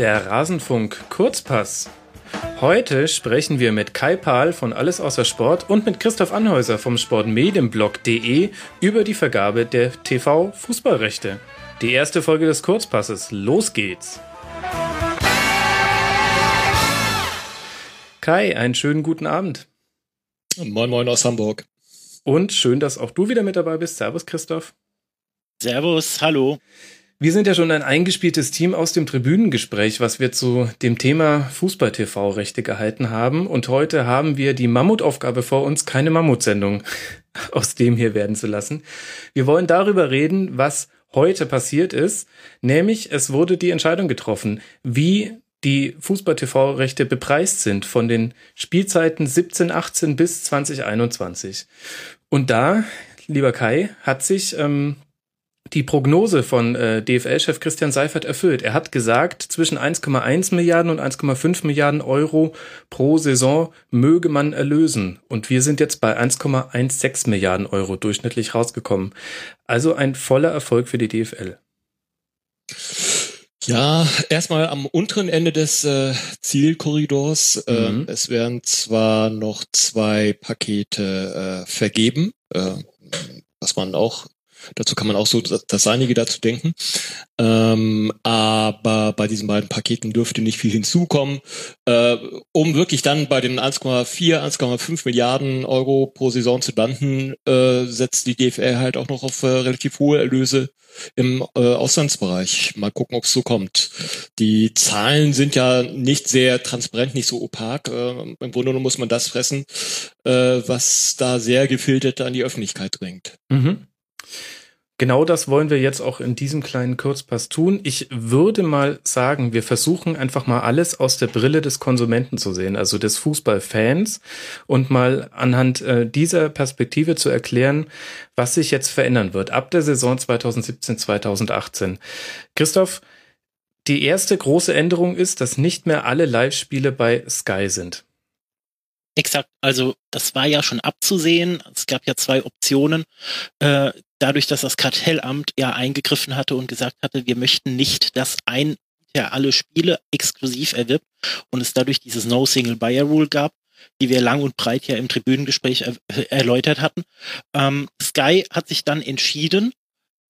Der Rasenfunk Kurzpass. Heute sprechen wir mit Kai Pahl von Alles außer Sport und mit Christoph Anhäuser vom Sportmedienblog.de über die Vergabe der TV-Fußballrechte. Die erste Folge des Kurzpasses. Los geht's! Kai, einen schönen guten Abend. Moin Moin aus Hamburg. Und schön, dass auch du wieder mit dabei bist. Servus, Christoph. Servus, hallo. Wir sind ja schon ein eingespieltes Team aus dem Tribünengespräch, was wir zu dem Thema Fußball-TV-Rechte gehalten haben. Und heute haben wir die Mammutaufgabe vor uns, keine Mammutsendung aus dem hier werden zu lassen. Wir wollen darüber reden, was heute passiert ist. Nämlich, es wurde die Entscheidung getroffen, wie die Fußball-TV-Rechte bepreist sind von den Spielzeiten 17, 18 bis 2021. Und da, lieber Kai, hat sich ähm, die Prognose von äh, DFL-Chef Christian Seifert erfüllt. Er hat gesagt, zwischen 1,1 Milliarden und 1,5 Milliarden Euro pro Saison möge man erlösen. Und wir sind jetzt bei 1,16 Milliarden Euro durchschnittlich rausgekommen. Also ein voller Erfolg für die DFL. Ja, erstmal am unteren Ende des äh, Zielkorridors. Äh, mhm. Es werden zwar noch zwei Pakete äh, vergeben, äh, was man auch Dazu kann man auch so das, Seinige dazu denken. Ähm, aber bei diesen beiden Paketen dürfte nicht viel hinzukommen, äh, um wirklich dann bei den 1,4, 1,5 Milliarden Euro pro Saison zu landen, äh, setzt die DFL halt auch noch auf äh, relativ hohe Erlöse im äh, Auslandsbereich. Mal gucken, ob es so kommt. Die Zahlen sind ja nicht sehr transparent, nicht so opak. Äh, Im Grunde genommen muss man das fressen, äh, was da sehr gefiltert an die Öffentlichkeit dringt. Mhm. Genau das wollen wir jetzt auch in diesem kleinen Kurzpass tun. Ich würde mal sagen, wir versuchen einfach mal alles aus der Brille des Konsumenten zu sehen, also des Fußballfans und mal anhand äh, dieser Perspektive zu erklären, was sich jetzt verändern wird ab der Saison 2017, 2018. Christoph, die erste große Änderung ist, dass nicht mehr alle Live-Spiele bei Sky sind. Exakt, also das war ja schon abzusehen. Es gab ja zwei Optionen. Äh, dadurch, dass das Kartellamt ja eingegriffen hatte und gesagt hatte, wir möchten nicht, dass ein der alle Spiele exklusiv erwirbt und es dadurch dieses No Single Buyer Rule gab, die wir lang und breit ja im Tribünengespräch er erläutert hatten. Ähm, Sky hat sich dann entschieden,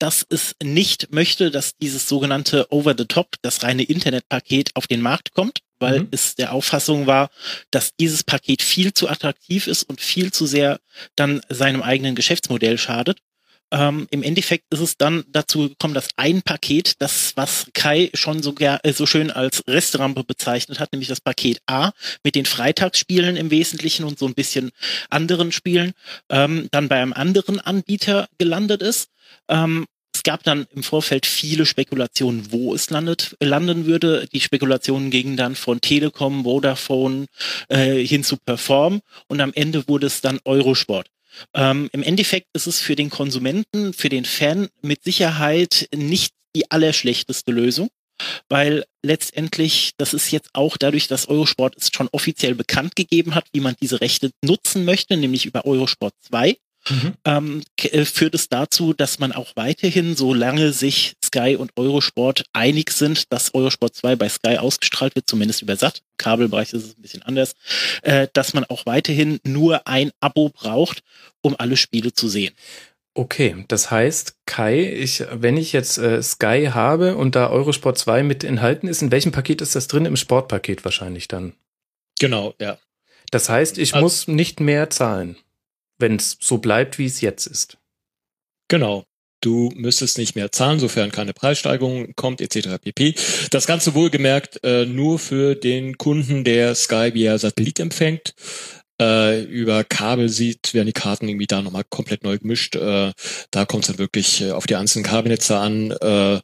dass es nicht möchte, dass dieses sogenannte Over the Top, das reine Internetpaket auf den Markt kommt, weil mhm. es der Auffassung war, dass dieses Paket viel zu attraktiv ist und viel zu sehr dann seinem eigenen Geschäftsmodell schadet ähm, Im Endeffekt ist es dann dazu gekommen, dass ein Paket, das was Kai schon so, äh, so schön als Restrampe bezeichnet hat, nämlich das Paket A mit den Freitagsspielen im Wesentlichen und so ein bisschen anderen Spielen, ähm, dann bei einem anderen Anbieter gelandet ist. Ähm, es gab dann im Vorfeld viele Spekulationen, wo es landet, landen würde. Die Spekulationen gingen dann von Telekom, Vodafone äh, hin zu Perform und am Ende wurde es dann Eurosport. Ähm, Im Endeffekt ist es für den Konsumenten, für den Fan mit Sicherheit nicht die allerschlechteste Lösung, weil letztendlich, das ist jetzt auch dadurch, dass Eurosport es schon offiziell bekannt gegeben hat, wie man diese Rechte nutzen möchte, nämlich über Eurosport 2 mhm. ähm, äh, führt es dazu, dass man auch weiterhin, solange sich Sky und Eurosport einig sind, dass Eurosport 2 bei Sky ausgestrahlt wird, zumindest über SAT, im Kabelbereich ist es ein bisschen anders, äh, dass man auch weiterhin nur ein Abo braucht, um alle Spiele zu sehen. Okay, das heißt, Kai, ich, wenn ich jetzt äh, Sky habe und da Eurosport 2 mit enthalten ist, in welchem Paket ist das drin? Im Sportpaket wahrscheinlich dann. Genau, ja. Das heißt, ich also, muss nicht mehr zahlen wenn es so bleibt, wie es jetzt ist. Genau. Du müsstest nicht mehr zahlen, sofern keine Preissteigerung kommt, etc. pp. Das Ganze wohlgemerkt äh, nur für den Kunden, der Sky via Satellit empfängt. Äh, über Kabel sieht, werden die Karten irgendwie da nochmal komplett neu gemischt. Äh, da kommt es dann wirklich äh, auf die einzelnen Kabelnetze an, äh,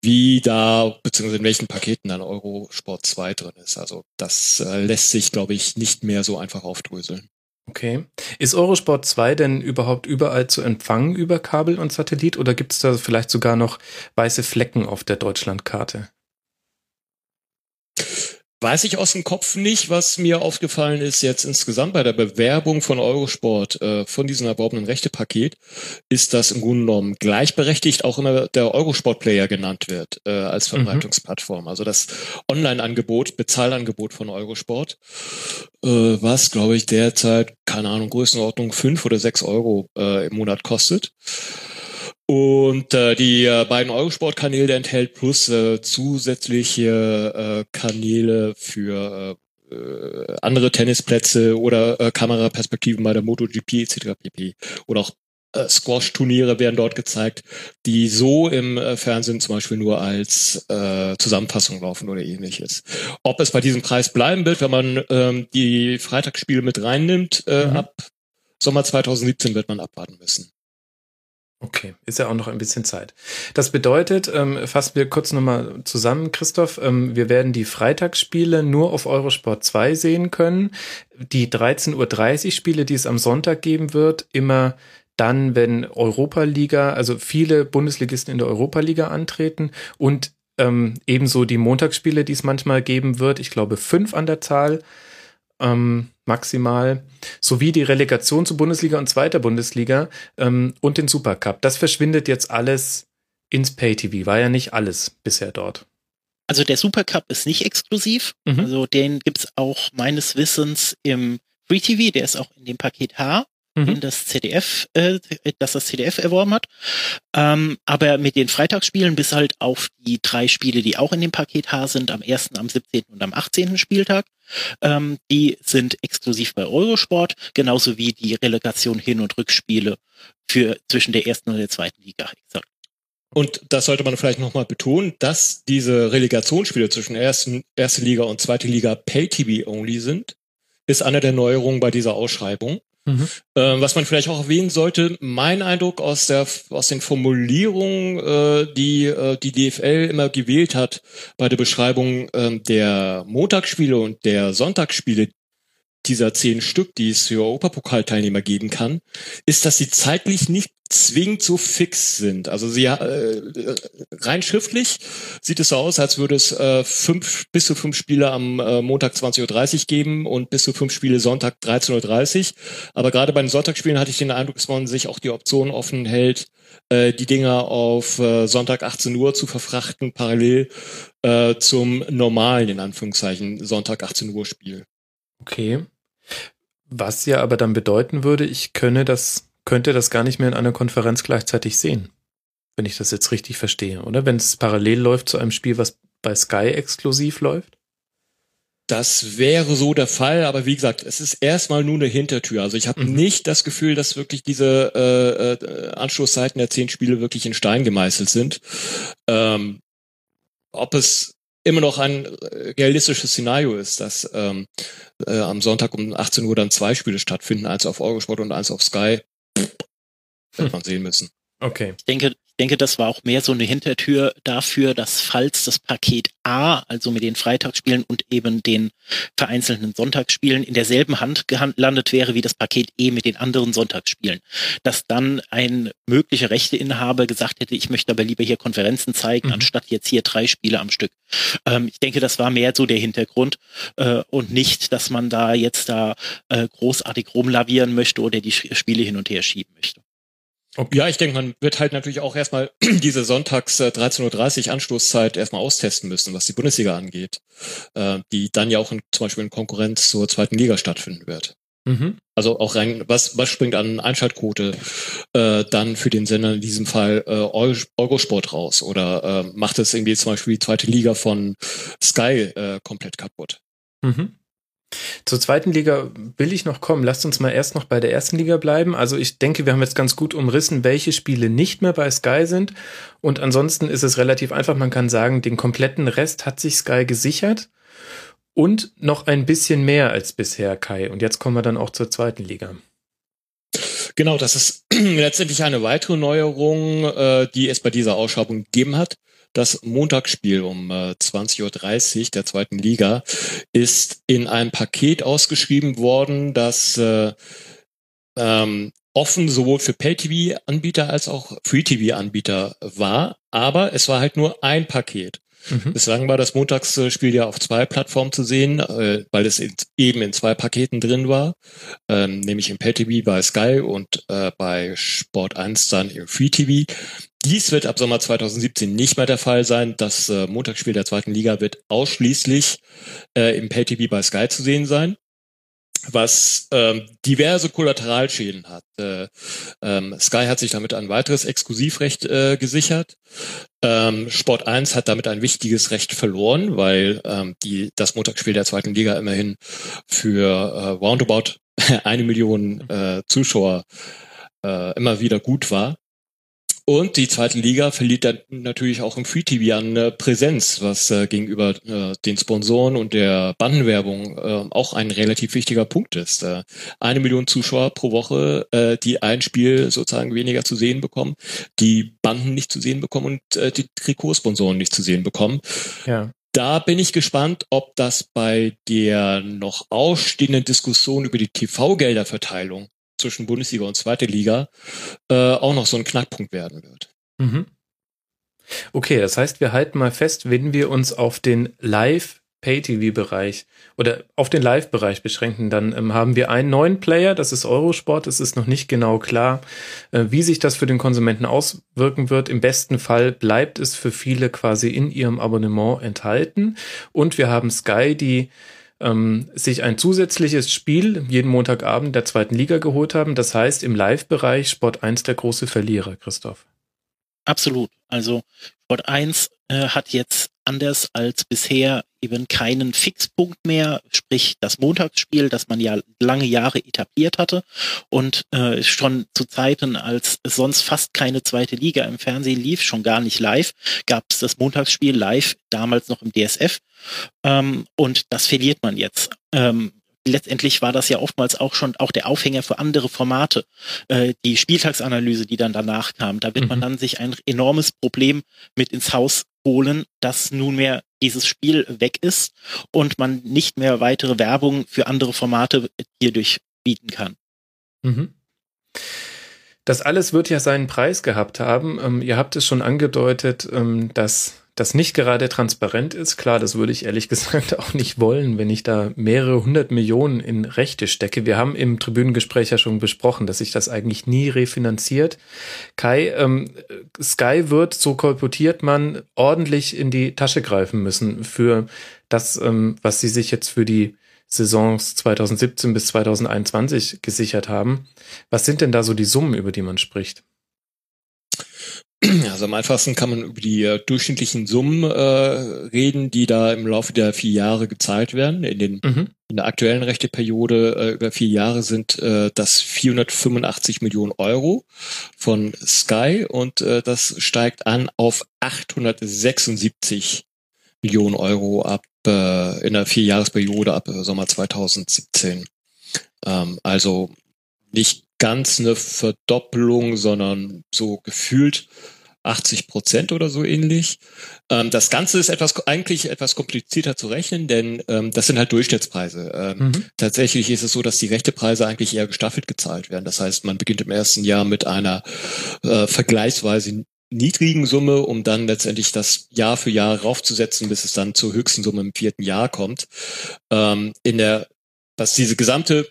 wie da, beziehungsweise in welchen Paketen dann Eurosport 2 drin ist. Also das äh, lässt sich, glaube ich, nicht mehr so einfach aufdröseln. Okay. Ist Eurosport 2 denn überhaupt überall zu empfangen über Kabel und Satellit oder gibt es da vielleicht sogar noch weiße Flecken auf der Deutschlandkarte? Weiß ich aus dem Kopf nicht. Was mir aufgefallen ist jetzt insgesamt bei der Bewerbung von Eurosport äh, von diesem erworbenen Rechtepaket, ist, dass im Grunde genommen gleichberechtigt auch immer der Eurosport-Player genannt wird äh, als mhm. Verbreitungsplattform. Also das Online-Angebot, Bezahlangebot von Eurosport, äh, was, glaube ich, derzeit, keine Ahnung, Größenordnung fünf oder sechs Euro äh, im Monat kostet. Und äh, die äh, beiden Eurosport-Kanäle enthält plus äh, zusätzliche äh, Kanäle für äh, andere Tennisplätze oder äh, Kameraperspektiven bei der MotoGP etc. pp. Oder auch äh, Squash-Turniere werden dort gezeigt, die so im äh, Fernsehen zum Beispiel nur als äh, Zusammenfassung laufen oder ähnliches. Ob es bei diesem Preis bleiben wird, wenn man ähm, die Freitagsspiele mit reinnimmt, äh, mhm. ab Sommer 2017 wird man abwarten müssen. Okay, ist ja auch noch ein bisschen Zeit. Das bedeutet, ähm, fassen wir kurz nochmal zusammen, Christoph, ähm, wir werden die Freitagsspiele nur auf Eurosport 2 sehen können. Die 13.30 Uhr Spiele, die es am Sonntag geben wird, immer dann, wenn Europa-Liga, also viele Bundesligisten in der Europa-Liga antreten und ähm, ebenso die Montagsspiele, die es manchmal geben wird, ich glaube fünf an der Zahl, ähm, maximal, sowie die Relegation zur Bundesliga und zweiter Bundesliga ähm, und den Supercup. Das verschwindet jetzt alles ins Pay-TV. War ja nicht alles bisher dort. Also der Supercup ist nicht exklusiv. Mhm. Also den gibt's auch meines Wissens im Free TV, der ist auch in dem Paket H mhm. den das CDF, äh, das das CDF erworben hat. Ähm, aber mit den Freitagsspielen bis halt auf die drei Spiele, die auch in dem Paket H sind, am 1., am 17. und am 18. Spieltag, ähm, die sind exklusiv bei Eurosport, genauso wie die Relegation Hin- und Rückspiele für zwischen der ersten und der zweiten Liga. Exakt. Und das sollte man vielleicht nochmal betonen, dass diese Relegationsspiele zwischen ersten, erste Liga und zweite Liga Pay-TV-only sind, ist eine der Neuerungen bei dieser Ausschreibung. Mhm. Äh, was man vielleicht auch erwähnen sollte, mein Eindruck aus der aus den Formulierungen, äh, die äh, die DFL immer gewählt hat bei der Beschreibung äh, der Montagsspiele und der Sonntagsspiele dieser zehn Stück, die es für Europapokalteilnehmer geben kann, ist, dass sie zeitlich nicht zwingend so fix sind. Also sie äh, rein schriftlich sieht es so aus, als würde es äh, fünf bis zu fünf Spiele am äh, Montag 20.30 Uhr geben und bis zu fünf Spiele Sonntag 13.30 Uhr. Aber gerade bei den Sonntagsspielen hatte ich den Eindruck, dass man sich auch die Option offen hält, äh, die Dinger auf äh, Sonntag 18 Uhr zu verfrachten, parallel äh, zum normalen, in Anführungszeichen, Sonntag 18 Uhr Spiel. Okay. Was ja aber dann bedeuten würde, ich könne das könnte das gar nicht mehr in einer Konferenz gleichzeitig sehen. Wenn ich das jetzt richtig verstehe, oder? Wenn es parallel läuft zu einem Spiel, was bei Sky exklusiv läuft? Das wäre so der Fall, aber wie gesagt, es ist erstmal nur eine Hintertür. Also ich habe mhm. nicht das Gefühl, dass wirklich diese äh, äh, Anschlusszeiten der zehn Spiele wirklich in Stein gemeißelt sind. Ähm, ob es immer noch ein äh, realistisches Szenario ist, dass ähm, äh, am Sonntag um 18 Uhr dann zwei Spiele stattfinden, eins auf Eurosport und eins auf Sky, wird man sehen müssen. Okay. Ich denke, ich denke, das war auch mehr so eine Hintertür dafür, dass falls das Paket A, also mit den Freitagsspielen und eben den vereinzelten Sonntagsspielen in derselben Hand gelandet wäre wie das Paket E mit den anderen Sonntagsspielen, dass dann ein möglicher Rechteinhaber gesagt hätte, ich möchte aber lieber hier Konferenzen zeigen, mhm. anstatt jetzt hier drei Spiele am Stück. Ähm, ich denke, das war mehr so der Hintergrund äh, und nicht, dass man da jetzt da äh, großartig rumlavieren möchte oder die Spiele hin und her schieben möchte. Okay. Ja, ich denke, man wird halt natürlich auch erstmal diese Sonntags äh, 13.30 Uhr Anstoßzeit erstmal austesten müssen, was die Bundesliga angeht, äh, die dann ja auch in, zum Beispiel in Konkurrenz zur zweiten Liga stattfinden wird. Mhm. Also auch rein, was, was springt an Einschaltquote äh, dann für den Sender in diesem Fall äh, Eurosport raus? Oder äh, macht es irgendwie zum Beispiel die zweite Liga von Sky äh, komplett kaputt? Mhm. Zur zweiten Liga will ich noch kommen. Lasst uns mal erst noch bei der ersten Liga bleiben. Also ich denke, wir haben jetzt ganz gut umrissen, welche Spiele nicht mehr bei Sky sind. Und ansonsten ist es relativ einfach. Man kann sagen, den kompletten Rest hat sich Sky gesichert. Und noch ein bisschen mehr als bisher, Kai. Und jetzt kommen wir dann auch zur zweiten Liga. Genau, das ist letztendlich eine weitere Neuerung, äh, die es bei dieser Ausschreibung gegeben hat. Das Montagsspiel um äh, 20.30 Uhr der zweiten Liga ist in einem Paket ausgeschrieben worden, das äh, ähm, offen sowohl für Pay-TV-Anbieter als auch Free-TV-Anbieter war. Aber es war halt nur ein Paket. Mhm. Bislang war das Montagsspiel ja auf zwei Plattformen zu sehen, äh, weil es in, eben in zwei Paketen drin war, ähm, nämlich im Pay-TV bei Sky und äh, bei Sport 1 dann im Free-TV. Dies wird ab Sommer 2017 nicht mehr der Fall sein. Das äh, Montagsspiel der zweiten Liga wird ausschließlich äh, im Pay-TV bei Sky zu sehen sein was ähm, diverse Kollateralschäden hat. Äh, ähm, Sky hat sich damit ein weiteres Exklusivrecht äh, gesichert. Ähm, Sport 1 hat damit ein wichtiges Recht verloren, weil ähm, die, das Montagsspiel der zweiten Liga immerhin für äh, roundabout eine Million äh, Zuschauer äh, immer wieder gut war. Und die zweite Liga verliert dann natürlich auch im Free TV an äh, Präsenz, was äh, gegenüber äh, den Sponsoren und der Bandenwerbung äh, auch ein relativ wichtiger Punkt ist. Äh, eine Million Zuschauer pro Woche, äh, die ein Spiel sozusagen weniger zu sehen bekommen, die Banden nicht zu sehen bekommen und die Trikotsponsoren nicht zu sehen bekommen. Ja. Da bin ich gespannt, ob das bei der noch ausstehenden Diskussion über die TV-Gelderverteilung zwischen Bundesliga und zweite Liga äh, auch noch so ein Knackpunkt werden wird. Mhm. Okay, das heißt, wir halten mal fest, wenn wir uns auf den Live Pay-TV-Bereich oder auf den Live-Bereich beschränken, dann ähm, haben wir einen neuen Player, das ist Eurosport. Es ist noch nicht genau klar, äh, wie sich das für den Konsumenten auswirken wird. Im besten Fall bleibt es für viele quasi in ihrem Abonnement enthalten. Und wir haben Sky, die ähm, sich ein zusätzliches Spiel jeden Montagabend der zweiten Liga geholt haben. Das heißt, im Live-Bereich Sport 1 der große Verlierer, Christoph. Absolut. Also Sport 1 äh, hat jetzt anders als bisher eben keinen Fixpunkt mehr, sprich das Montagsspiel, das man ja lange Jahre etabliert hatte und äh, schon zu Zeiten, als sonst fast keine zweite Liga im Fernsehen lief, schon gar nicht live, gab es das Montagsspiel live, damals noch im DSF ähm, und das verliert man jetzt. Ähm, letztendlich war das ja oftmals auch schon auch der Aufhänger für andere Formate. Äh, die Spieltagsanalyse, die dann danach kam, da wird mhm. man dann sich ein enormes Problem mit ins Haus holen, dass nunmehr dieses Spiel weg ist und man nicht mehr weitere Werbung für andere Formate hierdurch bieten kann. Mhm. Das alles wird ja seinen Preis gehabt haben. Ähm, ihr habt es schon angedeutet, ähm, dass das nicht gerade transparent ist. Klar, das würde ich ehrlich gesagt auch nicht wollen, wenn ich da mehrere hundert Millionen in Rechte stecke. Wir haben im Tribünengespräch ja schon besprochen, dass sich das eigentlich nie refinanziert. Kai, ähm, Sky wird, so kolportiert man, ordentlich in die Tasche greifen müssen für das, ähm, was sie sich jetzt für die Saisons 2017 bis 2021 gesichert haben. Was sind denn da so die Summen, über die man spricht? Also am einfachsten kann man über die äh, durchschnittlichen Summen äh, reden, die da im Laufe der vier Jahre gezahlt werden. In, den, mhm. in der aktuellen Rechteperiode äh, über vier Jahre sind äh, das 485 Millionen Euro von Sky und äh, das steigt an auf 876 Millionen Euro ab äh, in der Vierjahresperiode ab äh, Sommer 2017. Ähm, also nicht ganz eine Verdoppelung, sondern so gefühlt 80 Prozent oder so ähnlich. Ähm, das Ganze ist etwas eigentlich etwas komplizierter zu rechnen, denn ähm, das sind halt Durchschnittspreise. Ähm, mhm. Tatsächlich ist es so, dass die Rechtepreise eigentlich eher gestaffelt gezahlt werden. Das heißt, man beginnt im ersten Jahr mit einer äh, vergleichsweise niedrigen Summe, um dann letztendlich das Jahr für Jahr raufzusetzen, bis es dann zur höchsten Summe im vierten Jahr kommt. Ähm, in der was diese gesamte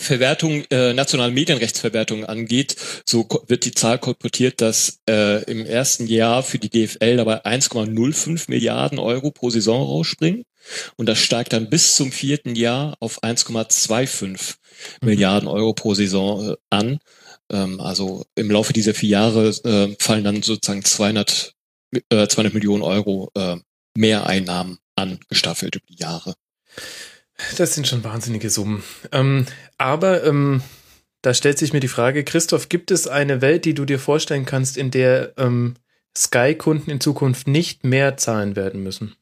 Verwertung, äh, nationale Medienrechtsverwertung angeht, so wird die Zahl kolportiert, dass äh, im ersten Jahr für die DFL dabei 1,05 Milliarden Euro pro Saison rausspringen. Und das steigt dann bis zum vierten Jahr auf 1,25 mhm. Milliarden Euro pro Saison äh, an. Ähm, also im Laufe dieser vier Jahre äh, fallen dann sozusagen 200, äh, 200 Millionen Euro äh, mehr Einnahmen an, gestaffelt über die Jahre. Das sind schon wahnsinnige Summen. Ähm, aber ähm, da stellt sich mir die Frage, Christoph, gibt es eine Welt, die du dir vorstellen kannst, in der ähm, Sky-Kunden in Zukunft nicht mehr zahlen werden müssen?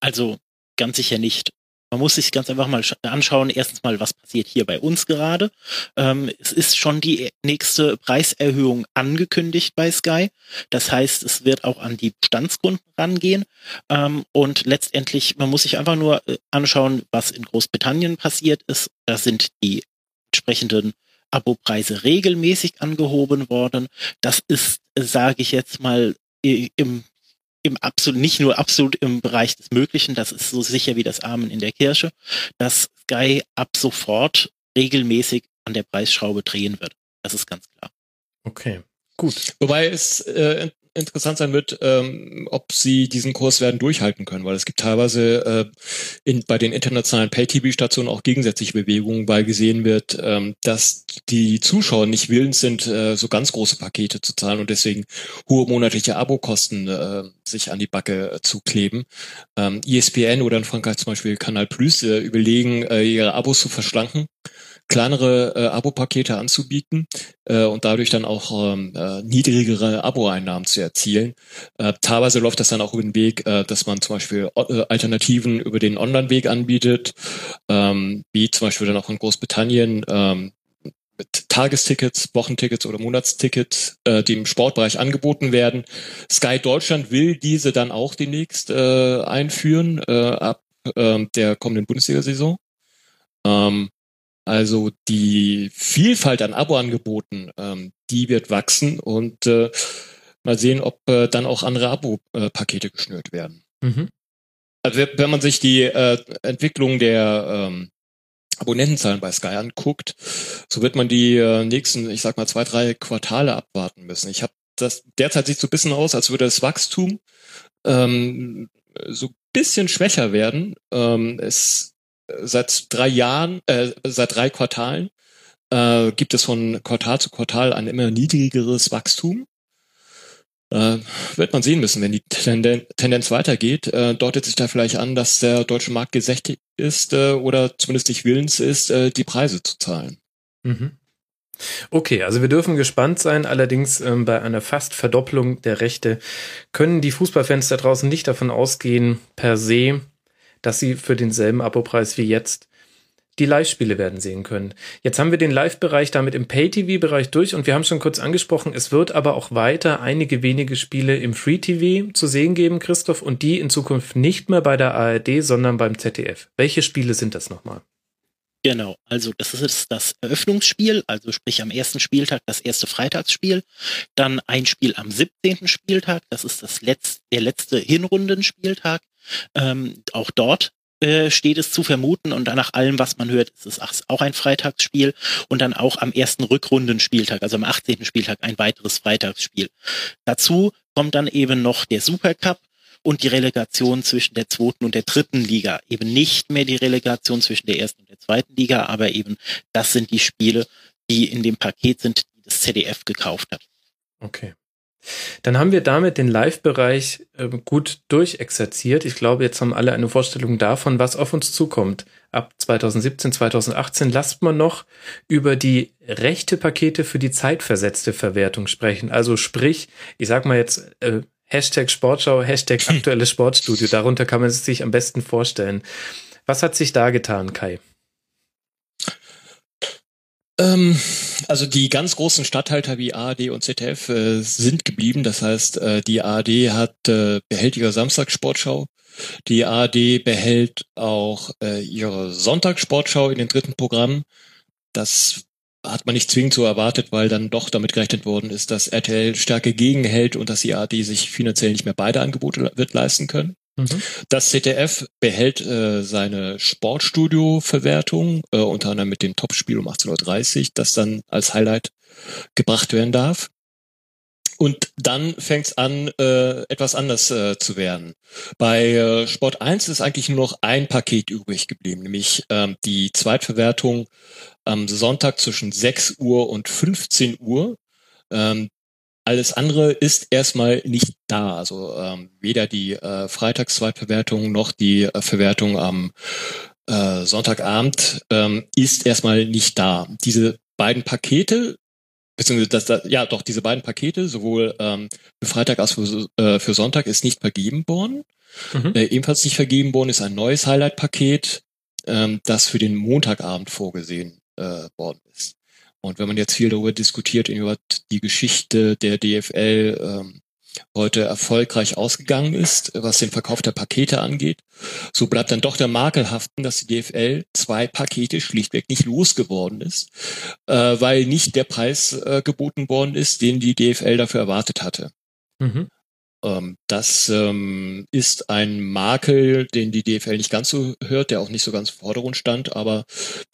Also ganz sicher nicht. Man muss sich ganz einfach mal anschauen, erstens mal, was passiert hier bei uns gerade. Ähm, es ist schon die nächste Preiserhöhung angekündigt bei Sky. Das heißt, es wird auch an die Bestandskunden rangehen. Ähm, und letztendlich, man muss sich einfach nur äh, anschauen, was in Großbritannien passiert ist. Da sind die entsprechenden Abopreise regelmäßig angehoben worden. Das ist, äh, sage ich jetzt mal, im im absolut, nicht nur absolut im Bereich des Möglichen, das ist so sicher wie das Amen in der Kirche, dass Sky ab sofort regelmäßig an der Preisschraube drehen wird. Das ist ganz klar. Okay. Gut. Wobei es äh, interessant sein wird, ähm, ob sie diesen Kurs werden durchhalten können, weil es gibt teilweise äh, in, bei den internationalen Pay-TV-Stationen auch gegensätzliche Bewegungen, weil gesehen wird, ähm, dass die Zuschauer nicht willens sind, äh, so ganz große Pakete zu zahlen und deswegen hohe monatliche Abokosten äh, sich an die Backe äh, zu kleben. Ähm, ESPN oder in Frankreich zum Beispiel Canal Plus äh, überlegen, äh, ihre Abos zu verschlanken kleinere äh, Abo-Pakete anzubieten äh, und dadurch dann auch ähm, äh, niedrigere Abo-Einnahmen zu erzielen. Äh, teilweise läuft das dann auch über den Weg, äh, dass man zum Beispiel äh, Alternativen über den Online-Weg anbietet, ähm, wie zum Beispiel dann auch in Großbritannien ähm, mit Tagestickets, Wochentickets oder Monatstickets, äh, die im Sportbereich angeboten werden. Sky Deutschland will diese dann auch demnächst äh, einführen äh, ab äh, der kommenden Bundesliga-Saison. Ähm, also die Vielfalt an Abo-Angeboten, ähm, die wird wachsen und äh, mal sehen, ob äh, dann auch andere Abo-Pakete geschnürt werden. Mhm. Also wenn man sich die äh, Entwicklung der ähm, Abonnentenzahlen bei Sky anguckt, so wird man die äh, nächsten, ich sag mal, zwei, drei Quartale abwarten müssen. Ich habe das derzeit sieht so ein bisschen aus, als würde das Wachstum ähm, so bisschen schwächer werden. Ähm, es seit drei Jahren, äh, seit drei Quartalen äh, gibt es von Quartal zu Quartal ein immer niedrigeres Wachstum. Äh, wird man sehen müssen, wenn die Tenden Tendenz weitergeht. Äh, deutet sich da vielleicht an, dass der deutsche Markt gesächtigt ist äh, oder zumindest nicht willens ist, äh, die Preise zu zahlen. Mhm. Okay, also wir dürfen gespannt sein. Allerdings ähm, bei einer fast Verdopplung der Rechte können die Fußballfans da draußen nicht davon ausgehen, per se, dass sie für denselben Abopreis wie jetzt die Live-Spiele werden sehen können. Jetzt haben wir den Live-Bereich damit im Pay-TV-Bereich durch und wir haben schon kurz angesprochen, es wird aber auch weiter einige wenige Spiele im Free-TV zu sehen geben, Christoph, und die in Zukunft nicht mehr bei der ARD, sondern beim ZDF. Welche Spiele sind das nochmal? Genau, also das ist das Eröffnungsspiel, also sprich am ersten Spieltag das erste Freitagsspiel, dann ein Spiel am 17. Spieltag, das ist das letzte, der letzte Hinrundenspieltag ähm, auch dort äh, steht es zu vermuten und nach allem, was man hört, ist es auch ein Freitagsspiel und dann auch am ersten Rückrundenspieltag, also am 18. Spieltag, ein weiteres Freitagsspiel. Dazu kommt dann eben noch der Supercup und die Relegation zwischen der zweiten und der dritten Liga. Eben nicht mehr die Relegation zwischen der ersten und der zweiten Liga, aber eben das sind die Spiele, die in dem Paket sind, die das ZDF gekauft hat. Okay. Dann haben wir damit den Live-Bereich äh, gut durchexerziert. Ich glaube, jetzt haben alle eine Vorstellung davon, was auf uns zukommt. Ab 2017, 2018 lasst man noch über die rechte Pakete für die zeitversetzte Verwertung sprechen. Also sprich, ich sag mal jetzt äh, Hashtag Sportschau, Hashtag aktuelles Sportstudio. Darunter kann man es sich am besten vorstellen. Was hat sich da getan, Kai? Ähm, also die ganz großen Stadthalter wie ARD und ZDF äh, sind geblieben. Das heißt, äh, die ARD hat äh, behält ihre Samstagssportschau. Die ARD behält auch äh, ihre Sonntagssportschau in den dritten Programmen. Das hat man nicht zwingend so erwartet, weil dann doch damit gerechnet worden ist, dass RTL stärker gegenhält und dass die ARD sich finanziell nicht mehr beide Angebote wird leisten können. Mhm. Das ZDF behält äh, seine Sportstudio-Verwertung, äh, unter anderem mit dem Topspiel um 18.30 Uhr, das dann als Highlight gebracht werden darf. Und dann fängt es an, äh, etwas anders äh, zu werden. Bei äh, Sport 1 ist eigentlich nur noch ein Paket übrig geblieben, nämlich ähm, die Zweitverwertung am Sonntag zwischen 6 Uhr und 15 Uhr. Ähm, alles andere ist erstmal nicht da. Also ähm, weder die äh, Freitagszweitverwertung noch die äh, Verwertung am äh, Sonntagabend ähm, ist erstmal nicht da. Diese beiden Pakete, beziehungsweise das, das, ja doch, diese beiden Pakete, sowohl ähm, für Freitag als für, äh, für Sonntag, ist nicht vergeben worden. Mhm. Äh, ebenfalls nicht vergeben worden ist ein neues Highlight-Paket, ähm, das für den Montagabend vorgesehen äh, worden ist. Und wenn man jetzt viel darüber diskutiert, über die Geschichte der DFL ähm, heute erfolgreich ausgegangen ist, was den Verkauf der Pakete angeht, so bleibt dann doch der Makel haften, dass die DFL zwei Pakete schlichtweg nicht losgeworden ist, äh, weil nicht der Preis äh, geboten worden ist, den die DFL dafür erwartet hatte. Mhm. Ähm, das ähm, ist ein Makel, den die DFL nicht ganz so hört, der auch nicht so ganz im Vordergrund stand, aber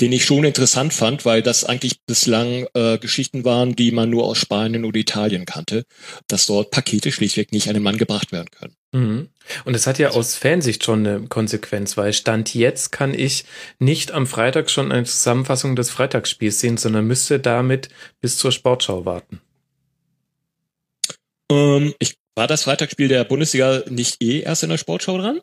den ich schon interessant fand, weil das eigentlich bislang äh, Geschichten waren, die man nur aus Spanien oder Italien kannte, dass dort Pakete schlichtweg nicht an den Mann gebracht werden können. Mhm. Und es hat ja aus Fansicht schon eine Konsequenz, weil Stand jetzt kann ich nicht am Freitag schon eine Zusammenfassung des Freitagsspiels sehen, sondern müsste damit bis zur Sportschau warten. Ähm, ich war das Freitagsspiel der Bundesliga nicht eh erst in der Sportschau dran?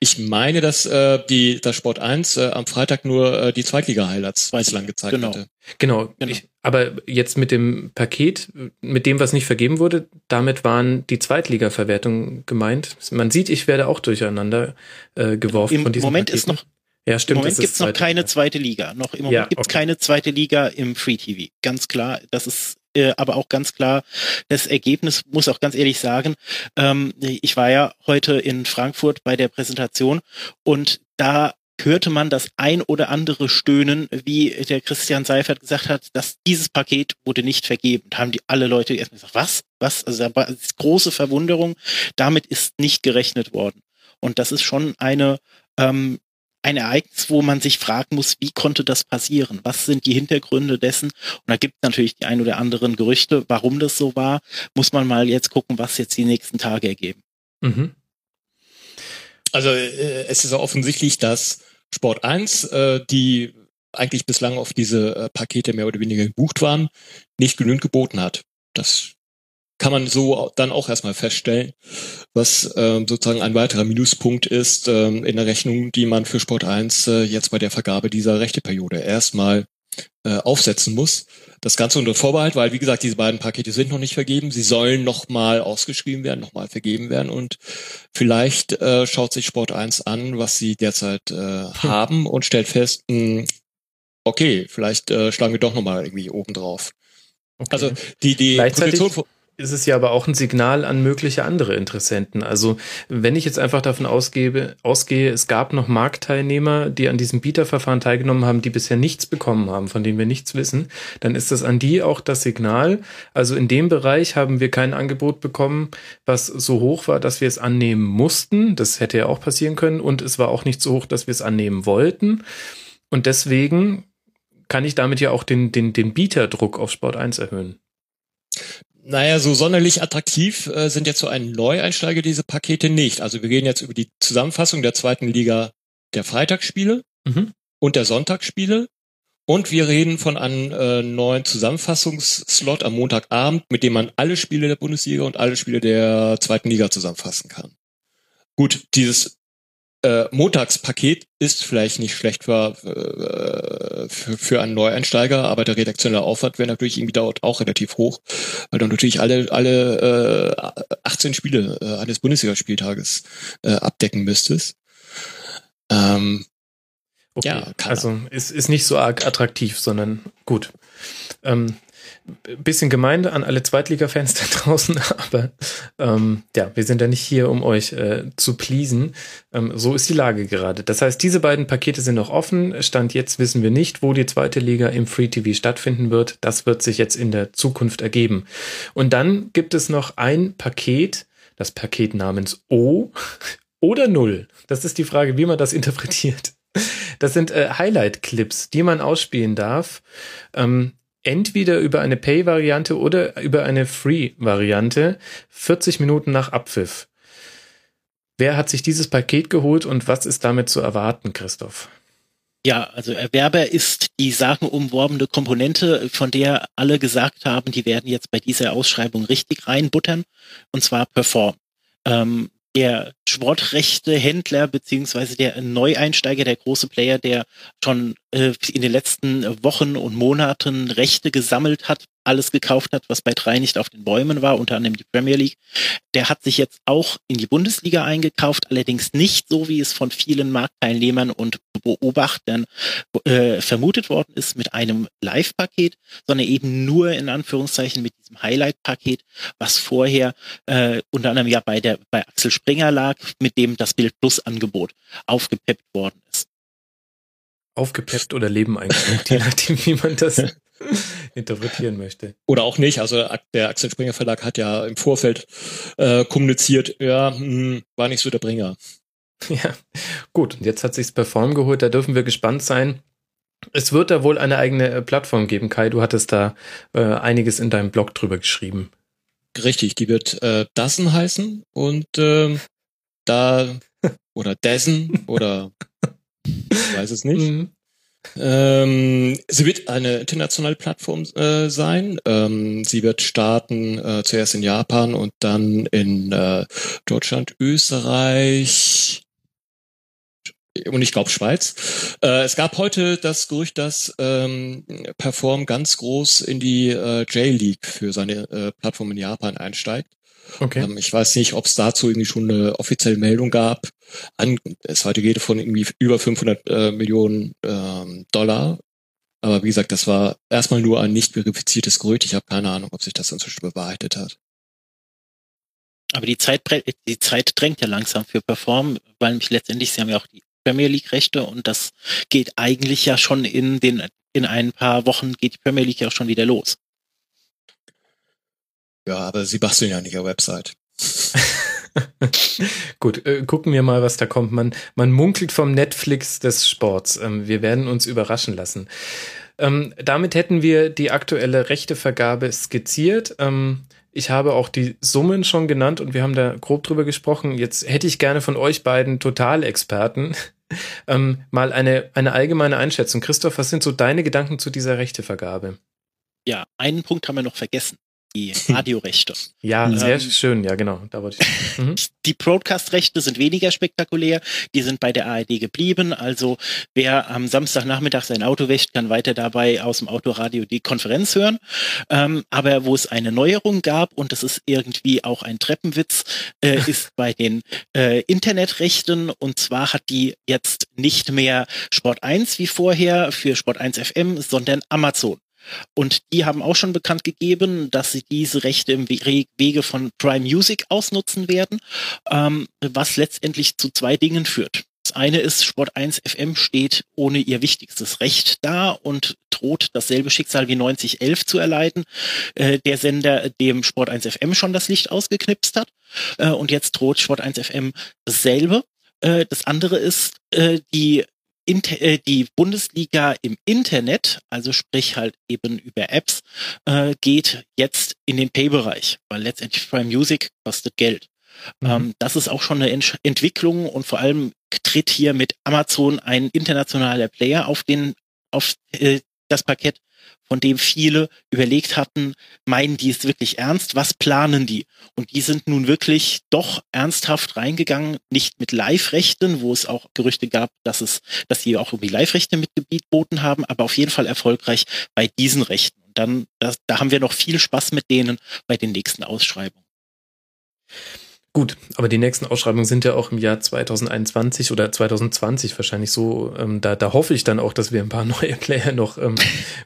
Ich meine, dass äh, die das Sport 1 äh, am Freitag nur äh, die Zweitliga-Highlights bislang gezeigt genau. hatte. Genau. genau. Ich, aber jetzt mit dem Paket, mit dem, was nicht vergeben wurde, damit waren die Zweitliga-Verwertungen gemeint. Man sieht, ich werde auch durcheinander äh, geworfen Im von diesem Moment Paketen. ist noch ja, stimmt. Im Moment gibt's noch keine zweite Liga. Noch im Moment Ja, gibt's okay. keine zweite Liga im Free TV. Ganz klar. Das ist äh, aber auch ganz klar das Ergebnis, muss auch ganz ehrlich sagen. Ähm, ich war ja heute in Frankfurt bei der Präsentation und da hörte man das ein oder andere Stöhnen, wie der Christian Seifert gesagt hat, dass dieses Paket wurde nicht vergeben. Da haben die alle Leute erstmal gesagt, was? Was? Also da war große Verwunderung. Damit ist nicht gerechnet worden. Und das ist schon eine ähm, ein Ereignis, wo man sich fragen muss, wie konnte das passieren? Was sind die Hintergründe dessen? Und da gibt es natürlich die ein oder anderen Gerüchte, warum das so war. Muss man mal jetzt gucken, was jetzt die nächsten Tage ergeben. Mhm. Also äh, es ist offensichtlich, dass Sport 1, äh, die eigentlich bislang auf diese äh, Pakete mehr oder weniger gebucht waren, nicht genügend geboten hat. Das kann man so dann auch erstmal feststellen, was ähm, sozusagen ein weiterer Minuspunkt ist ähm, in der Rechnung, die man für Sport 1 äh, jetzt bei der Vergabe dieser Rechteperiode erstmal äh, aufsetzen muss. Das Ganze unter Vorbehalt, weil wie gesagt, diese beiden Pakete sind noch nicht vergeben. Sie sollen nochmal ausgeschrieben werden, nochmal vergeben werden und vielleicht äh, schaut sich Sport 1 an, was sie derzeit äh, haben und stellt fest, mh, okay, vielleicht äh, schlagen wir doch nochmal irgendwie oben drauf. Okay. Also die, die Position von- ist es ja aber auch ein Signal an mögliche andere Interessenten. Also wenn ich jetzt einfach davon ausgebe, ausgehe, es gab noch Marktteilnehmer, die an diesem Bieterverfahren teilgenommen haben, die bisher nichts bekommen haben, von denen wir nichts wissen, dann ist das an die auch das Signal. Also in dem Bereich haben wir kein Angebot bekommen, was so hoch war, dass wir es annehmen mussten. Das hätte ja auch passieren können. Und es war auch nicht so hoch, dass wir es annehmen wollten. Und deswegen kann ich damit ja auch den, den, den Bieterdruck auf Sport 1 erhöhen. Naja, so sonderlich attraktiv äh, sind jetzt so ein Neueinsteiger diese Pakete nicht. Also wir gehen jetzt über die Zusammenfassung der zweiten Liga der Freitagsspiele Mhm. und der Sonntagsspiele. Und wir reden von einem äh, neuen Zusammenfassungsslot am Montagabend, mit dem man alle Spiele der Bundesliga und alle Spiele der zweiten Liga zusammenfassen kann. Gut, dieses äh, Montagspaket ist vielleicht nicht schlecht für, äh, für, für einen Neueinsteiger, aber der redaktionelle Aufwand wäre natürlich irgendwie dort auch relativ hoch, weil du natürlich alle, alle äh, 18 Spiele äh, eines Bundesligaspieltages äh, abdecken müsstest. Ähm, Okay. Ja, kann also ist, ist nicht so arg attraktiv, sondern gut. Ähm, bisschen Gemeinde an alle Zweitliga-Fans da draußen, aber ähm, ja, wir sind ja nicht hier, um euch äh, zu pleasen. Ähm, so ist die Lage gerade. Das heißt, diese beiden Pakete sind noch offen. Stand jetzt wissen wir nicht, wo die zweite Liga im Free TV stattfinden wird. Das wird sich jetzt in der Zukunft ergeben. Und dann gibt es noch ein Paket, das Paket namens O oder Null. Das ist die Frage, wie man das interpretiert. Das sind äh, Highlight-Clips, die man ausspielen darf. Ähm, entweder über eine Pay-Variante oder über eine Free-Variante. 40 Minuten nach Abpfiff. Wer hat sich dieses Paket geholt und was ist damit zu erwarten, Christoph? Ja, also Erwerber ist die sagenumworbene Komponente, von der alle gesagt haben, die werden jetzt bei dieser Ausschreibung richtig reinbuttern, und zwar Perform. Ähm, der Sportrechte-Händler beziehungsweise der Neueinsteiger, der große Player, der schon äh, in den letzten Wochen und Monaten Rechte gesammelt hat, alles gekauft hat, was bei drei nicht auf den Bäumen war, unter anderem die Premier League, der hat sich jetzt auch in die Bundesliga eingekauft, allerdings nicht so, wie es von vielen Marktteilnehmern und Beobachtern äh, vermutet worden ist, mit einem Live-Paket, sondern eben nur in Anführungszeichen mit diesem Highlight-Paket, was vorher äh, unter anderem ja bei der bei Axel Springer lag, mit dem das Bild Plus Angebot aufgepeppt worden ist. Aufgepeppt oder Leben eingebaut, je nachdem, wie man das, interpretieren möchte. Oder auch nicht. Also der Axel Springer Verlag hat ja im Vorfeld äh, kommuniziert, ja, mh, hm, war nicht so der Bringer. Ja, gut. Und jetzt hat sich's per Form geholt. Da dürfen wir gespannt sein. Es wird da wohl eine eigene äh, Plattform geben, Kai. Du hattest da äh, einiges in deinem Blog drüber geschrieben. Richtig, die wird äh, Dassen heißen und äh, da oder Dessen oder ich weiß es nicht. Mhm. Ähm, sie wird eine internationale Plattform äh, sein. Ähm, sie wird starten äh, zuerst in Japan und dann in äh, Deutschland, Österreich, und ich glaube Schweiz. Äh, es gab heute das Gerücht, dass ähm, Perform ganz groß in die äh, J-League für seine äh, Plattform in Japan einsteigt. Okay. Ähm, ich weiß nicht, ob es dazu irgendwie schon eine offizielle Meldung gab. An, es heute geht von irgendwie über 500 äh, Millionen ähm, Dollar. Aber wie gesagt, das war erstmal nur ein nicht verifiziertes Gerücht. Ich habe keine Ahnung, ob sich das inzwischen bewahrheitet hat. Aber die Zeit, die Zeit drängt ja langsam für Perform, weil mich letztendlich, sie haben ja auch die Premier League Rechte und das geht eigentlich ja schon in den, in ein paar Wochen geht die Premier League ja auch schon wieder los. Ja, aber sie basteln ja nicht auf Website. Gut, äh, gucken wir mal, was da kommt. Man, man munkelt vom Netflix des Sports. Ähm, wir werden uns überraschen lassen. Ähm, damit hätten wir die aktuelle Rechtevergabe skizziert. Ähm, ich habe auch die Summen schon genannt und wir haben da grob drüber gesprochen. Jetzt hätte ich gerne von euch beiden Totalexperten ähm, mal eine, eine allgemeine Einschätzung. Christoph, was sind so deine Gedanken zu dieser Rechtevergabe? Ja, einen Punkt haben wir noch vergessen die Radiorechte. ja, ähm, sehr schön, ja, genau. Da wollte ich. Mhm. Die Broadcast-Rechte sind weniger spektakulär, die sind bei der ARD geblieben. Also wer am Samstagnachmittag sein Auto wäscht, kann weiter dabei aus dem Autoradio die Konferenz hören. Ähm, aber wo es eine Neuerung gab, und das ist irgendwie auch ein Treppenwitz, äh, ist bei den äh, Internetrechten. Und zwar hat die jetzt nicht mehr Sport 1 wie vorher für Sport 1 FM, sondern Amazon. Und die haben auch schon bekannt gegeben, dass sie diese Rechte im Wege von Prime Music ausnutzen werden, ähm, was letztendlich zu zwei Dingen führt. Das eine ist, Sport 1 FM steht ohne ihr wichtigstes Recht da und droht dasselbe Schicksal wie 9011 zu erleiden. Äh, der Sender, dem Sport 1 FM schon das Licht ausgeknipst hat. Äh, und jetzt droht Sport 1 FM dasselbe. Äh, das andere ist, äh, die die Bundesliga im Internet, also sprich halt eben über Apps, äh, geht jetzt in den Pay-Bereich, weil letztendlich Prime Music kostet Geld. Mhm. Ähm, das ist auch schon eine Ent Entwicklung und vor allem tritt hier mit Amazon ein internationaler Player auf den auf äh, das Parkett, von dem viele überlegt hatten, meinen die es wirklich ernst? Was planen die? Und die sind nun wirklich doch ernsthaft reingegangen, nicht mit Live-Rechten, wo es auch Gerüchte gab, dass es, dass sie auch irgendwie Live-Rechte mitgeboten haben, aber auf jeden Fall erfolgreich bei diesen Rechten. Und dann, das, da haben wir noch viel Spaß mit denen bei den nächsten Ausschreibungen. Gut, aber die nächsten Ausschreibungen sind ja auch im Jahr 2021 oder 2020 wahrscheinlich so. Ähm, da, da hoffe ich dann auch, dass wir ein paar neue Player noch ähm,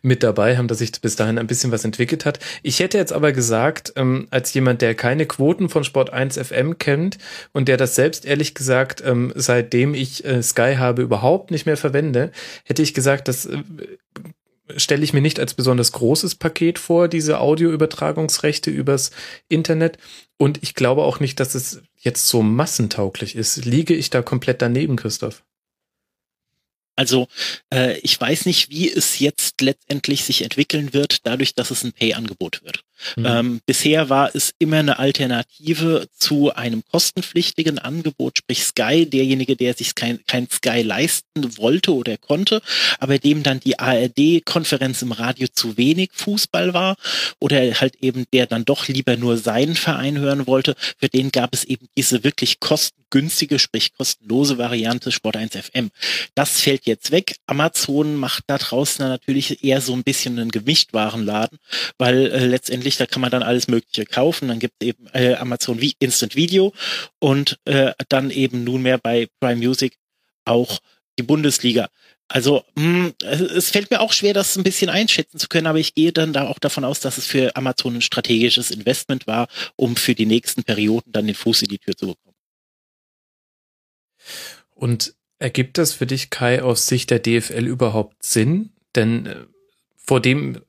mit dabei haben, dass sich bis dahin ein bisschen was entwickelt hat. Ich hätte jetzt aber gesagt, ähm, als jemand, der keine Quoten von Sport 1 FM kennt und der das selbst ehrlich gesagt, ähm, seitdem ich äh, Sky habe, überhaupt nicht mehr verwende, hätte ich gesagt, dass äh, stelle ich mir nicht als besonders großes Paket vor, diese Audioübertragungsrechte übers Internet. Und ich glaube auch nicht, dass es jetzt so massentauglich ist. Liege ich da komplett daneben, Christoph? Also äh, ich weiß nicht, wie es jetzt letztendlich sich entwickeln wird, dadurch, dass es ein Pay-Angebot wird. Mhm. Ähm, bisher war es immer eine Alternative zu einem kostenpflichtigen Angebot, sprich Sky, derjenige, der sich kein, kein Sky leisten wollte oder konnte, aber dem dann die ARD-Konferenz im Radio zu wenig Fußball war oder halt eben der dann doch lieber nur seinen Verein hören wollte, für den gab es eben diese wirklich kostengünstige, sprich kostenlose Variante Sport 1 FM. Das fällt jetzt weg. Amazon macht da draußen natürlich eher so ein bisschen einen Gewichtwarenladen, weil äh, letztendlich da kann man dann alles Mögliche kaufen. Dann gibt eben äh, Amazon wie Instant Video und äh, dann eben nunmehr bei Prime Music auch die Bundesliga. Also mh, hm, es fällt mir auch schwer, das ein bisschen einschätzen zu können, aber ich gehe dann da auch davon aus, dass es für Amazon ein strategisches Investment war, um für die nächsten Perioden dann den Fuß in die Tür zu bekommen. Und Ergibt das für dich, Kai, aus Sicht der DFL überhaupt Sinn? Denn äh, vor dem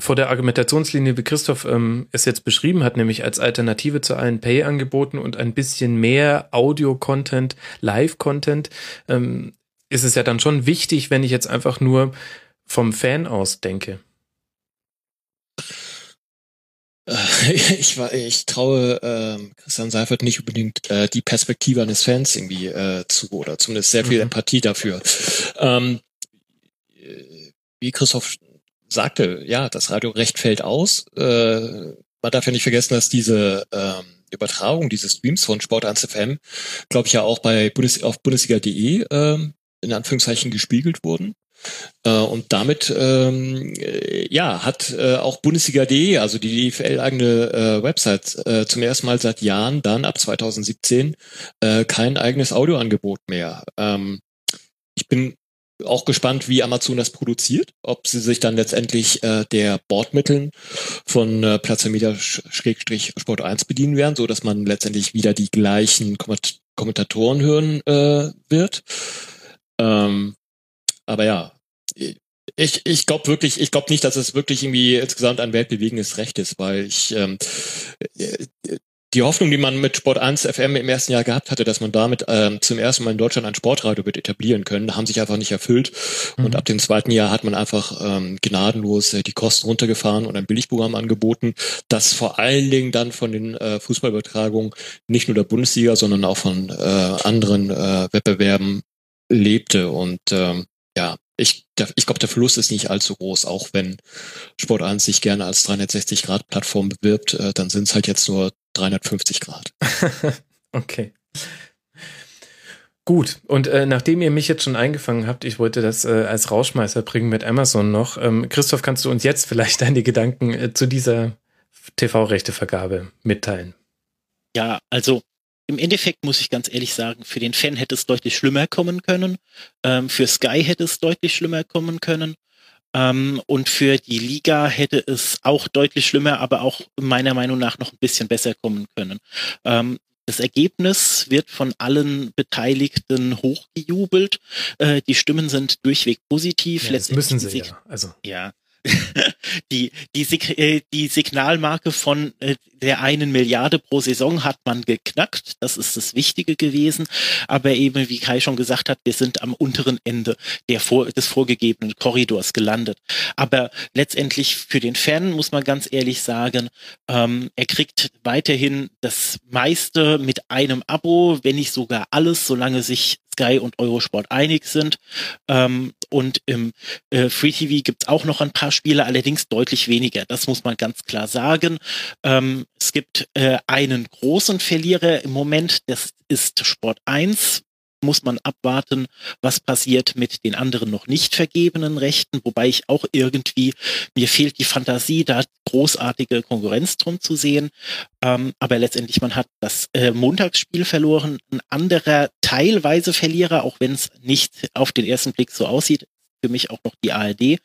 vor der Argumentationslinie, wie Christoph ähm, es jetzt beschrieben hat, nämlich als Alternative zu allen Pay-Angeboten und ein bisschen mehr Audio-Content, Live-Content, ähm, ist es ja dann schon wichtig, wenn ich jetzt einfach nur vom Fan aus denke. Ich, war, ich traue äh, Christian Seifert nicht unbedingt äh, die Perspektive eines Fans irgendwie äh, zu oder zumindest sehr viel mhm. Empathie dafür. Ähm, wie Christoph sagte, ja, das Radiorecht fällt aus. Äh, man darf ja nicht vergessen, dass diese ähm, Übertragung dieses Streams von Sport 1 FM, glaube ich, ja auch bei Bundes auf Bundesliga.de äh, in Anführungszeichen gespiegelt wurden. Äh, und damit ähm, äh, ja hat äh, auch Bundesliga.de, also die DFL-eigene äh, Website, äh, zum ersten Mal seit Jahren dann ab 2017 äh, kein eigenes Audioangebot mehr. Ähm, ich bin auch gespannt, wie Amazon das produziert, ob sie sich dann letztendlich äh, der Bordmitteln von äh, Platz Sport 1 bedienen werden, so dass man letztendlich wieder die gleichen Kommentatoren hören äh, wird. Ähm, aber ja, ich, ich glaube wirklich, ich glaube nicht, dass es wirklich irgendwie insgesamt ein weltbewegendes Recht ist, weil ich ähm, die Hoffnung, die man mit Sport 1 FM im ersten Jahr gehabt hatte, dass man damit ähm, zum ersten Mal in Deutschland ein Sportradio wird etablieren können, haben sich einfach nicht erfüllt. Mhm. Und ab dem zweiten Jahr hat man einfach ähm, gnadenlos äh, die Kosten runtergefahren und ein Billigprogramm angeboten, das vor allen Dingen dann von den äh, Fußballübertragungen nicht nur der Bundesliga, sondern auch von äh, anderen äh, Wettbewerben lebte. Und ähm, ja, ich, ich glaube, der Verlust ist nicht allzu groß, auch wenn Sport 1 sich gerne als 360-Grad-Plattform bewirbt, äh, dann sind es halt jetzt nur 350 Grad. okay. Gut, und äh, nachdem ihr mich jetzt schon eingefangen habt, ich wollte das äh, als Rauschmeißer bringen mit Amazon noch. Ähm, Christoph, kannst du uns jetzt vielleicht deine Gedanken äh, zu dieser TV-Rechtevergabe mitteilen? Ja, also im Endeffekt muss ich ganz ehrlich sagen, für den Fan hätte es deutlich schlimmer kommen können. Ähm, für Sky hätte es deutlich schlimmer kommen können. Ähm, und für die Liga hätte es auch deutlich schlimmer, aber auch meiner Meinung nach noch ein bisschen besser kommen können. Ähm, das Ergebnis wird von allen Beteiligten hochgejubelt. Äh, die Stimmen sind durchweg positiv. Ja, das müssen sie ja. Also. Ja, die, die, Sig äh, die Signalmarke von äh, der einen Milliarde pro Saison hat man geknackt. Das ist das Wichtige gewesen. Aber eben, wie Kai schon gesagt hat, wir sind am unteren Ende der vor, des vorgegebenen Korridors gelandet. Aber letztendlich für den Fan muss man ganz ehrlich sagen, ähm, er kriegt weiterhin das meiste mit einem Abo, wenn nicht sogar alles, solange sich Sky und Eurosport einig sind. Ähm, und im äh, Free TV gibt's auch noch ein paar Spiele, allerdings deutlich weniger. Das muss man ganz klar sagen. Ähm, es gibt äh, einen großen Verlierer im Moment, das ist Sport 1 muss man abwarten, was passiert mit den anderen noch nicht vergebenen Rechten, wobei ich auch irgendwie, mir fehlt die Fantasie, da großartige Konkurrenz drum zu sehen. Ähm, aber letztendlich, man hat das äh, Montagsspiel verloren. Ein anderer teilweise Verlierer, auch wenn es nicht auf den ersten Blick so aussieht, für mich auch noch die ARD.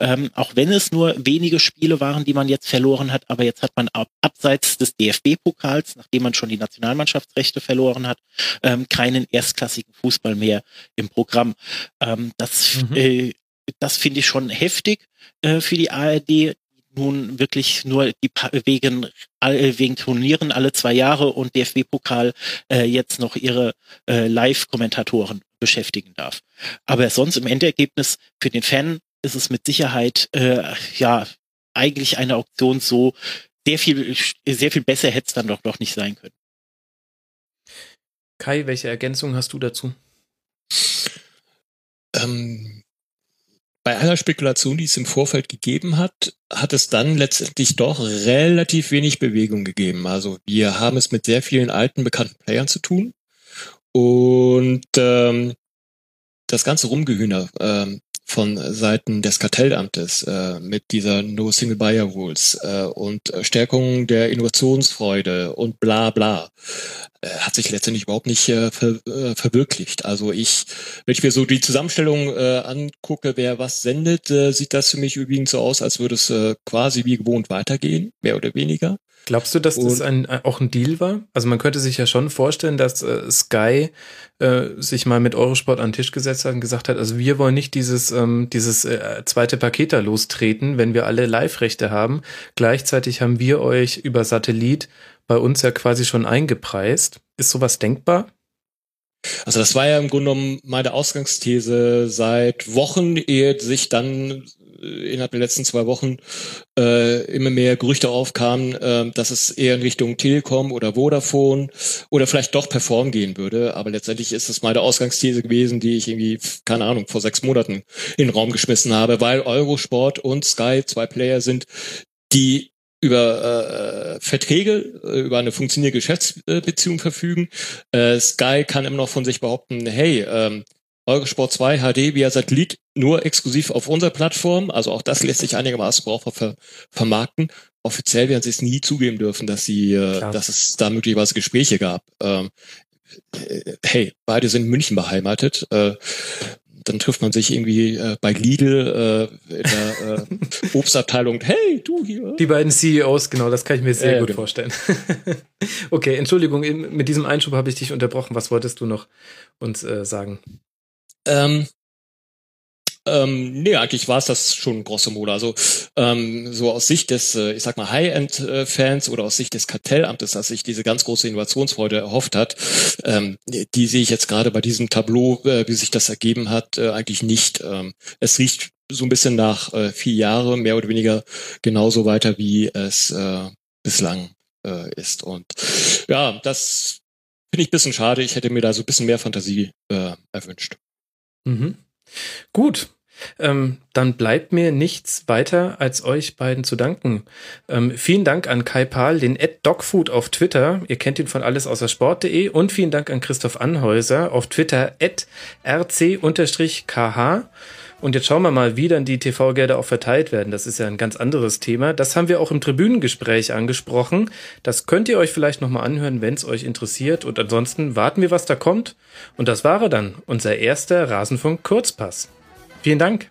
Ähm, auch wenn es nur wenige Spiele waren, die man jetzt verloren hat, aber jetzt hat man ab, abseits des DFB-Pokals, nachdem man schon die Nationalmannschaftsrechte verloren hat, ähm, keinen erstklassigen Fußball mehr im Programm. Ähm, das mhm. äh, das finde ich schon heftig äh, für die ARD nun wirklich nur die wegen wegen Turnieren alle zwei Jahre und DFB-Pokal äh, jetzt noch ihre äh, Live-Kommentatoren beschäftigen darf. Aber sonst im Endergebnis für den Fan ist es mit Sicherheit äh, ja eigentlich eine Auktion so sehr viel sehr viel besser hätte es dann doch noch nicht sein können. Kai, welche Ergänzung hast du dazu? Ähm, bei aller Spekulation, die es im Vorfeld gegeben hat, hat es dann letztendlich doch relativ wenig Bewegung gegeben. Also wir haben es mit sehr vielen alten bekannten Playern zu tun. Und ähm, das ganze Rumgehühner ähm, von Seiten des Kartellamtes äh, mit dieser No Single Buyer Rules äh, und Stärkung der Innovationsfreude und bla bla äh, hat sich letztendlich überhaupt nicht äh, ver, äh, verwirklicht. Also ich, wenn ich mir so die Zusammenstellung äh, angucke, wer was sendet, äh, sieht das für mich übrigens so aus, als würde es äh, quasi wie gewohnt weitergehen, mehr oder weniger. Glaubst du, dass das ein, auch ein Deal war? Also man könnte sich ja schon vorstellen, dass äh, Sky äh, sich mal mit Eurosport an den Tisch gesetzt hat und gesagt hat, also wir wollen nicht dieses, ähm, dieses äh, zweite Paket da lostreten, wenn wir alle Live-Rechte haben. Gleichzeitig haben wir euch über Satellit bei uns ja quasi schon eingepreist. Ist sowas denkbar? Also das war ja im Grunde genommen meine Ausgangsthese seit Wochen, ehe sich dann äh, innerhalb der letzten zwei Wochen äh, immer mehr Gerüchte aufkamen, äh, dass es eher in Richtung Telekom oder Vodafone oder vielleicht doch Perform gehen würde. Aber letztendlich ist es meine Ausgangsthese gewesen, die ich irgendwie, keine Ahnung, vor sechs Monaten in den Raum geschmissen habe, weil Eurosport und Sky zwei Player sind, die über äh, Verträge, äh, über eine funktionierende Geschäftsbeziehung verfügen. Äh, Sky kann immer noch von sich behaupten, hey, ähm, Eurosport 2 HD via Satellit nur exklusiv auf unserer Plattform. Also auch das lässt sich einigermaßen brauchbar ver vermarkten. Offiziell werden sie es nie zugeben dürfen, dass sie, äh, dass es da möglicherweise Gespräche gab. Ähm, äh, hey, beide sind in München beheimatet. Äh, dann trifft man sich irgendwie äh, bei Lidl äh, in der äh, Obstabteilung. Hey, du hier. Die beiden CEOs, genau, das kann ich mir sehr äh, gut genau. vorstellen. okay, Entschuldigung, mit diesem Einschub habe ich dich unterbrochen. Was wolltest du noch uns äh, sagen? Ähm, ähm, nee, eigentlich war es das schon grosso modo. Also ähm, so aus Sicht des, äh, ich sag mal, High-End-Fans oder aus Sicht des Kartellamtes, dass sich diese ganz große Innovationsfreude erhofft hat, ähm, die sehe ich jetzt gerade bei diesem Tableau, äh, wie sich das ergeben hat, äh, eigentlich nicht. Ähm, es riecht so ein bisschen nach äh, vier Jahre, mehr oder weniger genauso weiter, wie es äh, bislang äh, ist. Und ja, das finde ich ein bisschen schade. Ich hätte mir da so ein bisschen mehr Fantasie äh, erwünscht. Mhm. Gut. Ähm, dann bleibt mir nichts weiter, als euch beiden zu danken. Ähm, vielen Dank an Kai Pahl, den Dogfood auf Twitter. Ihr kennt ihn von alles außer Sport.de. Und vielen Dank an Christoph Anhäuser auf Twitter at rc-kh. Und jetzt schauen wir mal, wie dann die TV-Gelder auch verteilt werden. Das ist ja ein ganz anderes Thema. Das haben wir auch im Tribünengespräch angesprochen. Das könnt ihr euch vielleicht nochmal anhören, wenn es euch interessiert. Und ansonsten warten wir, was da kommt. Und das war dann, unser erster Rasenfunk-Kurzpass. Vielen Dank.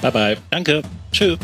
Bye bye. Danke. Tschüss.